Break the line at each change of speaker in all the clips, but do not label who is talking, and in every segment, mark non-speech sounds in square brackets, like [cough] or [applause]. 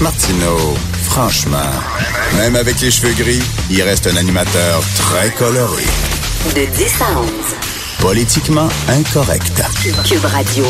Martineau, franchement, même avec les cheveux gris, il reste un animateur très coloré.
De 10 à 11.
Politiquement incorrect.
Cube Radio.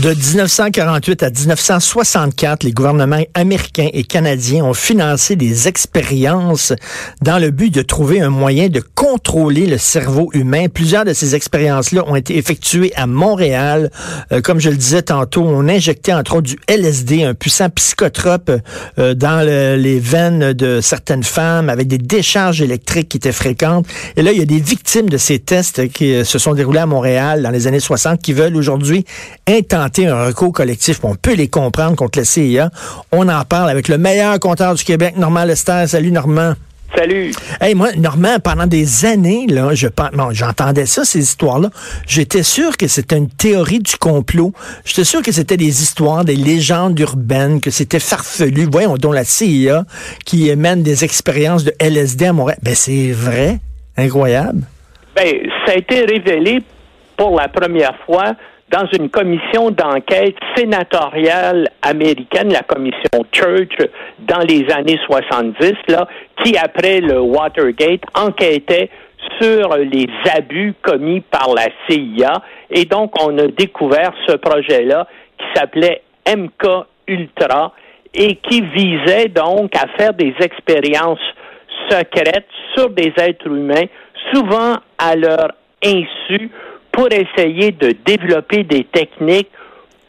De 1948 à 1964, les gouvernements américains et canadiens ont financé des expériences dans le but de trouver un moyen de contrôler le cerveau humain. Plusieurs de ces expériences-là ont été effectuées à Montréal. Euh, comme je le disais tantôt, on injectait entre autres du LSD, un puissant psychotrope, euh, dans le, les veines de certaines femmes avec des décharges électriques qui étaient fréquentes. Et là, il y a des victimes de ces tests qui euh, se sont déroulés à Montréal dans les années 60 qui veulent aujourd'hui intenter un recours collectif. On peut les comprendre contre la CIA. On en parle avec le meilleur compteur du Québec, Normand Lester. Salut, Normand.
Salut.
Hey, moi, Normand, pendant des années, là, je bon, j'entendais ça, ces histoires-là. J'étais sûr que c'était une théorie du complot. J'étais sûr que c'était des histoires, des légendes urbaines, que c'était farfelu. Voyons, dont la CIA qui mène des expériences de LSD à Montréal. Ben, c'est vrai. Incroyable.
Ben, ça a été révélé pour la première fois dans une commission d'enquête sénatoriale américaine, la commission Church, dans les années 70, là, qui, après le Watergate, enquêtait sur les abus commis par la CIA. Et donc, on a découvert ce projet-là qui s'appelait MK Ultra et qui visait donc à faire des expériences secrètes sur des êtres humains, souvent à leur insu, pour essayer de développer des techniques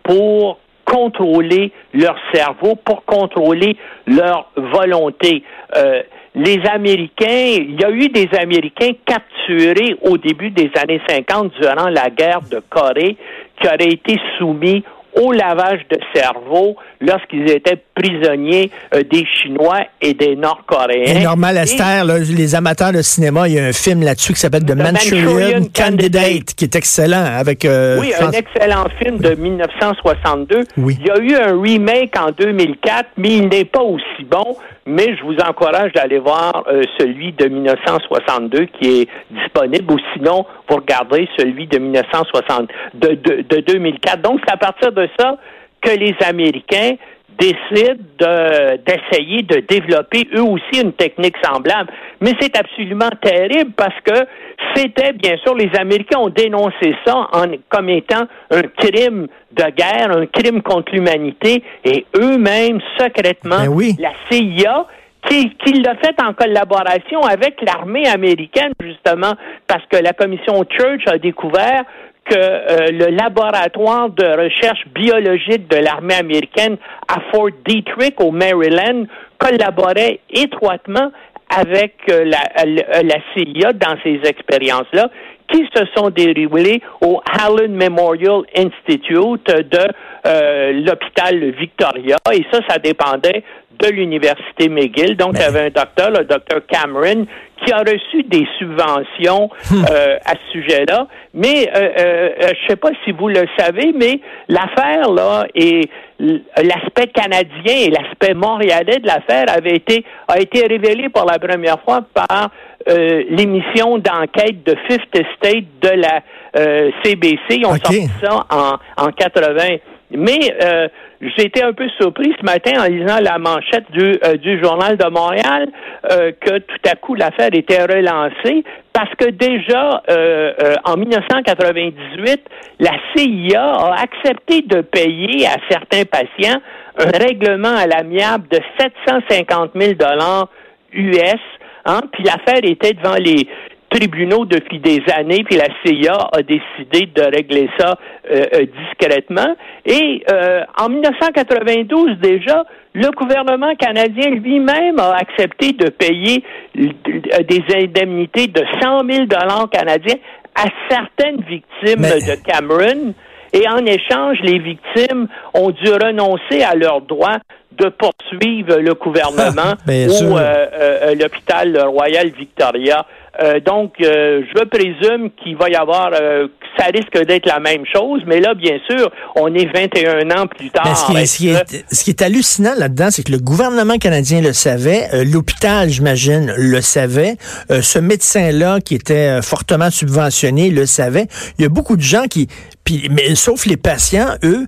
pour contrôler leur cerveau, pour contrôler leur volonté. Euh, les Américains, il y a eu des Américains capturés au début des années 50 durant la guerre de Corée qui auraient été soumis au lavage de cerveau lorsqu'ils étaient prisonniers euh, des Chinois et des Nord-Coréens.
Et Normal Esther, les amateurs de cinéma, il y a un film là-dessus qui s'appelle The, Manchurian, Candidate, qui est excellent avec.
Euh, oui, un excellent film de 1962. Oui. Il y a eu un remake en 2004, mais il n'est pas aussi bon. Mais je vous encourage d'aller voir euh, celui de 1962 qui est disponible, ou sinon vous regardez celui de 1960, de, de, de 2004. Donc c'est à partir de ça que les Américains décident d'essayer de, développer eux aussi une technique semblable. Mais c'est absolument terrible parce que c'était, bien sûr, les Américains ont dénoncé ça en, comme étant un crime de guerre, un crime contre l'humanité, et eux-mêmes, secrètement,
ben
la CIA, qui, qui l'a fait en collaboration avec l'armée américaine, justement, parce que la commission Church a découvert que euh, le laboratoire de recherche biologique de l'armée américaine à Fort Detrick au Maryland collaborait étroitement avec euh, la, la, CIA dans ces expériences-là qui se sont déroulées au Allen Memorial Institute de euh, l'hôpital Victoria et ça, ça dépendait de l'université McGill. Donc, il y avait un docteur, le docteur Cameron, qui a reçu des subventions hmm. euh, à ce sujet-là. Mais euh, euh, je ne sais pas si vous le savez, mais l'affaire là et l'aspect canadien et l'aspect montréalais de l'affaire avait été a été révélé pour la première fois par l'émission d'enquête de Fifth State de la CBC. Ils ont sorti ça en, en 80. Mais euh, j'ai été un peu surpris ce matin en lisant la manchette du, euh, du Journal de Montréal euh, que tout à coup l'affaire était relancée parce que déjà en 1998, la CIA a accepté de payer à certains patients un règlement à l'amiable de 750 000 dollars US. Hein, puis l'affaire était devant les, tribunaux depuis des années, puis la CIA a décidé de régler ça euh, euh, discrètement. Et euh, en 1992 déjà, le gouvernement canadien lui-même a accepté de payer des indemnités de 100 000 dollars canadiens à certaines victimes de Cameron. Et en échange, les victimes ont dû renoncer à leur droit de poursuivre le gouvernement ou l'hôpital Royal Victoria. Euh, donc, euh, je présume qu'il va y avoir, euh, ça risque d'être la même chose, mais là, bien sûr, on est 21 ans plus tard.
ce, qui est, ce, qui est, hallucinant là-dedans, c'est que le gouvernement canadien le savait, l'hôpital, j'imagine, le savait, ce médecin-là qui était fortement subventionné le savait. Il y a beaucoup de gens qui, puis, mais sauf les patients, eux,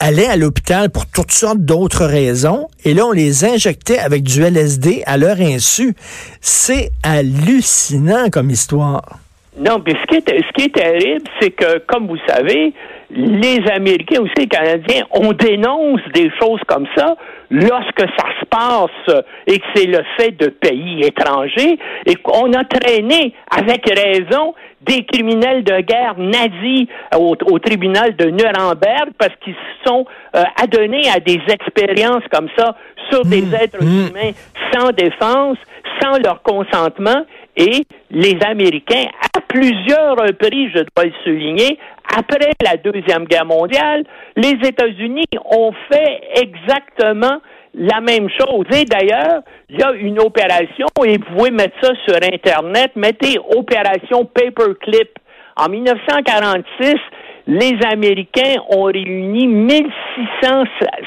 allaient à l'hôpital pour toutes sortes d'autres raisons, et là, on les injectait avec du LSD à leur insu. C'est hallucinant comme histoire.
Non, mais ce qui est, ce qui est terrible, c'est que, comme vous savez, les Américains aussi les Canadiens, on dénonce des choses comme ça lorsque ça se passe et que c'est le fait de pays étrangers et qu'on a traîné avec raison des criminels de guerre nazis au, tribunal de Nuremberg parce qu'ils se sont euh, adonnés à des expériences comme ça sur des mmh. êtres mmh. humains sans défense, sans leur consentement et les Américains, à plusieurs reprises, je dois le souligner, après la Deuxième Guerre mondiale, les États-Unis ont fait exactement la même chose. Et d'ailleurs, il y a une opération, et vous pouvez mettre ça sur Internet, mettez opération Paperclip. En 1946, les Américains ont réuni 1600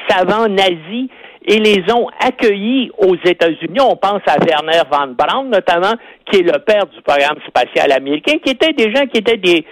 savants nazis et les ont accueillis aux États-Unis. On pense à Werner von Braun, notamment, qui est le père du programme spatial américain, qui étaient des gens qui étaient des,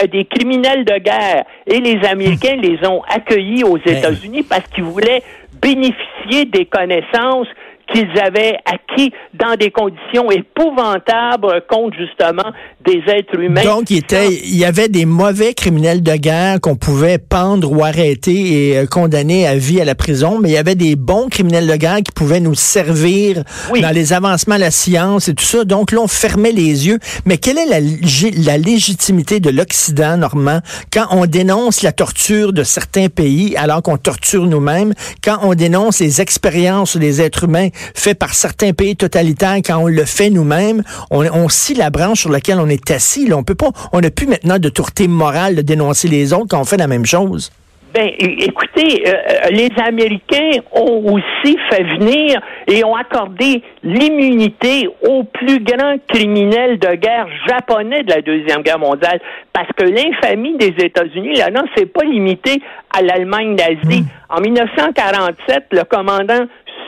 euh, des criminels de guerre. Et les Américains les ont accueillis aux ben États-Unis parce qu'ils voulaient bénéficier des connaissances qu'ils avaient acquis dans des conditions épouvantables contre justement des êtres humains.
Donc, il, était, il y avait des mauvais criminels de guerre qu'on pouvait pendre ou arrêter et euh, condamner à vie à la prison, mais il y avait des bons criminels de guerre qui pouvaient nous servir dans les avancements de la science et tout ça. Donc là, on fermait les yeux. Mais quelle est la, la légitimité de l'Occident, Normand, quand on dénonce la torture de certains pays alors qu'on torture nous-mêmes, quand on dénonce les expériences des êtres humains fait par certains pays totalitaires, quand on le fait nous-mêmes, on, on scie la branche sur laquelle on est assis. Là. On peut pas, on n'a plus maintenant de tourté morale de dénoncer les autres quand on fait la même chose.
Ben, écoutez, euh, euh, les Américains ont aussi fait venir et ont accordé l'immunité aux plus grands criminels de guerre japonais de la Deuxième Guerre mondiale, parce que l'infamie des États-Unis, là, non, c'est pas limité à l'Allemagne nazie. Hmm. En 1947, le commandant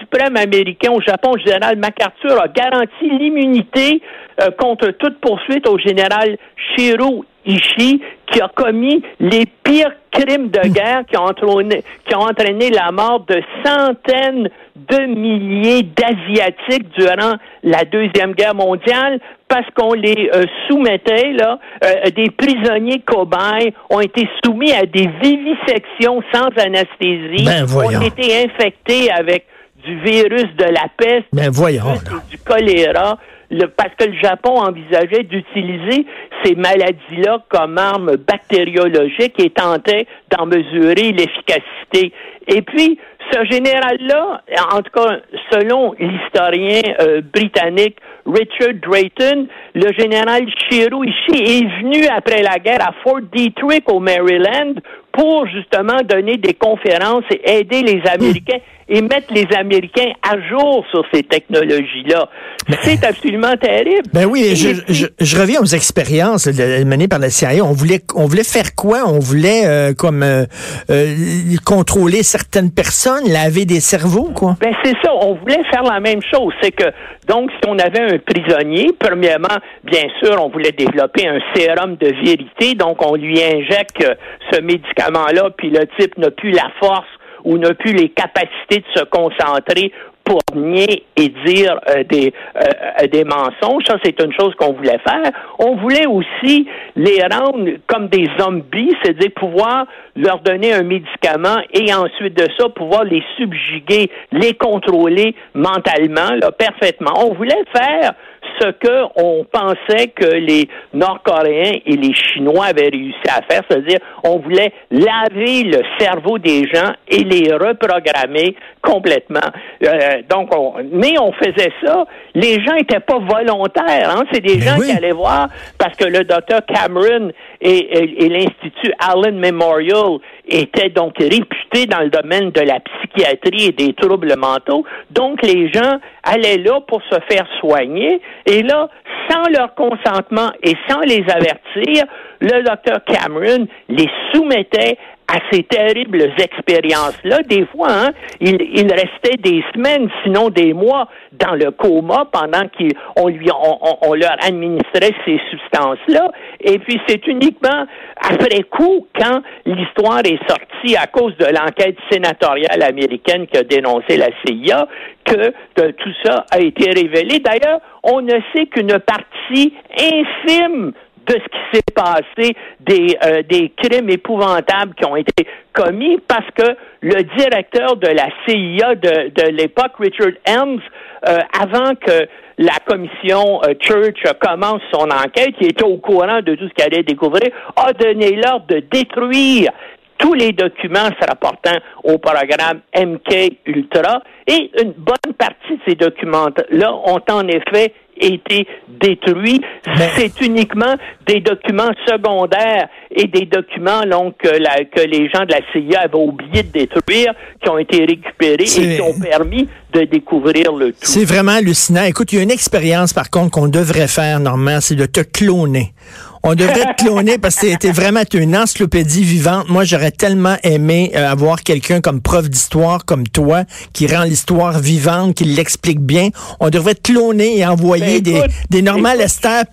suprême américain au Japon, le général MacArthur, a garanti l'immunité euh, contre toute poursuite au général Shiro Ishii, qui a commis les pires crimes de guerre qui ont entraîné, qui ont entraîné la mort de centaines de milliers d'Asiatiques durant la Deuxième Guerre mondiale parce qu'on les euh, soumettait, là, euh, des prisonniers cobayes ont été soumis à des vivisections sans anesthésie,
ben,
ont été infectés avec du virus de la peste,
ben, voyons,
du choléra, parce que le Japon envisageait d'utiliser ces maladies-là comme armes bactériologiques et tentait d'en mesurer l'efficacité. Et puis, ce général-là, en tout cas, selon l'historien euh, britannique Richard Drayton, le général Shiro Ishii est venu après la guerre à Fort Detrick au Maryland pour justement donner des conférences et aider les Américains et mettre les Américains à jour sur ces technologies-là. C'est absolument terrible.
Ben oui, je, je, reviens aux expériences menées par la CIA. On voulait, on voulait faire quoi? On voulait euh, comme euh, euh, contrôler certaines personnes, laver des cerveaux, quoi?
Ben c'est ça. On voulait faire la même chose. C'est que donc si on avait un prisonnier, premièrement, bien sûr, on voulait développer un sérum de vérité. Donc on lui injecte ce médicament-là, puis le type n'a plus la force ou n'a plus les capacités de se concentrer pour nier et dire euh, des, euh, des mensonges. Ça, c'est une chose qu'on voulait faire. On voulait aussi les rendre comme des zombies, c'est-à-dire pouvoir leur donner un médicament et ensuite de ça, pouvoir les subjuguer, les contrôler mentalement, là, parfaitement. On voulait faire ce que on pensait que les Nord-Coréens et les Chinois avaient réussi à faire, c'est-à-dire on voulait laver le cerveau des gens et les reprogrammer complètement. Euh, donc, mais on faisait ça. Les gens n'étaient pas volontaires. Hein? C'est des gens qui allaient voir parce que le docteur Cameron et, et l'Institut Allen Memorial étaient donc réputés dans le domaine de la psychiatrie et des troubles mentaux. Donc, les gens allaient là pour se faire soigner. Et là, sans leur consentement et sans les avertir, le docteur Cameron les soumettait à ces terribles expériences-là. Des fois, hein, il, il, restait des semaines, sinon des mois, dans le coma pendant qu'on lui, on, leur administrait ces substances-là. Et puis, c'est uniquement après coup, quand l'histoire est sortie à cause de l'enquête sénatoriale américaine qui a dénoncé la CIA, que tout ça a été révélé. D'ailleurs, on ne sait qu'une partie infime de ce qui s'est passé, des, euh, des crimes épouvantables qui ont été commis, parce que le directeur de la CIA de, de l'époque, Richard Helms, euh, avant que la commission euh, Church commence son enquête, qui était au courant de tout ce qu'elle allait découvrir, a donné l'ordre de détruire tous les documents se rapportant au programme MK Ultra. Et une bonne partie de ces documents-là ont en effet été détruits. C'est uniquement des documents secondaires et des documents donc, que, que les gens de la CIA avaient oublié de détruire, qui ont été récupérés et qui ont permis de découvrir le tout.
C'est vraiment hallucinant. Écoute, il y a une expérience, par contre, qu'on devrait faire, Normand, c'est de te cloner. On devrait te cloner parce que t'es vraiment une encyclopédie vivante. Moi, j'aurais tellement aimé euh, avoir quelqu'un comme prof d'histoire comme toi qui rend l'histoire vivante, qui l'explique bien. On devrait te cloner et envoyer ben, des, des normales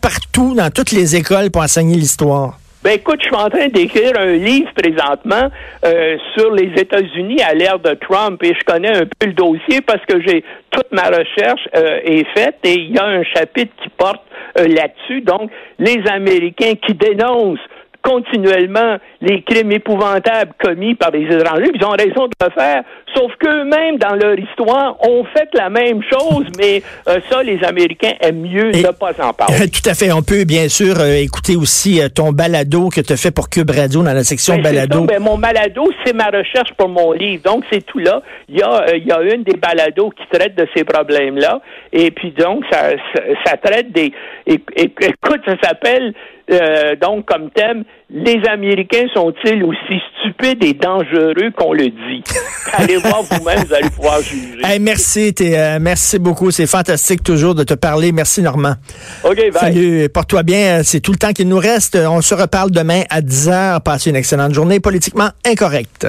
partout dans toutes les écoles pour enseigner l'histoire.
Ben écoute, je suis en train d'écrire un livre présentement euh, sur les États-Unis à l'ère de Trump et je connais un peu le dossier parce que j'ai toute ma recherche euh, est faite et il y a un chapitre qui porte euh, là-dessus. Donc, les Américains qui dénoncent continuellement les crimes épouvantables commis par les étrangers. Ils ont raison de le faire, sauf qu'eux-mêmes, dans leur histoire, ont fait la même chose, mais euh, ça, les Américains aiment mieux ne pas en parler. [laughs]
Tout à fait. On peut bien sûr euh, écouter aussi euh, ton balado que tu as fait pour Cube Radio dans la section
ben,
balado.
Ben, mon balado, c'est ma recherche pour mon livre. Donc, c'est tout là. Il y, a, il y a une des balados qui traite de ces problèmes-là. Et puis, donc, ça, ça, traite des... Écoute, ça s'appelle euh, donc comme thème, les Américains sont-ils aussi stupides et dangereux qu'on le dit? [laughs] Allez voir vous-même, vous allez pouvoir juger.
merci, euh, merci beaucoup. C'est fantastique toujours de te parler. Merci, Normand.
OK, bye.
Salut, porte-toi bien. C'est tout le temps qu'il nous reste. On se reparle demain à 10 h. Passez une excellente journée politiquement incorrecte.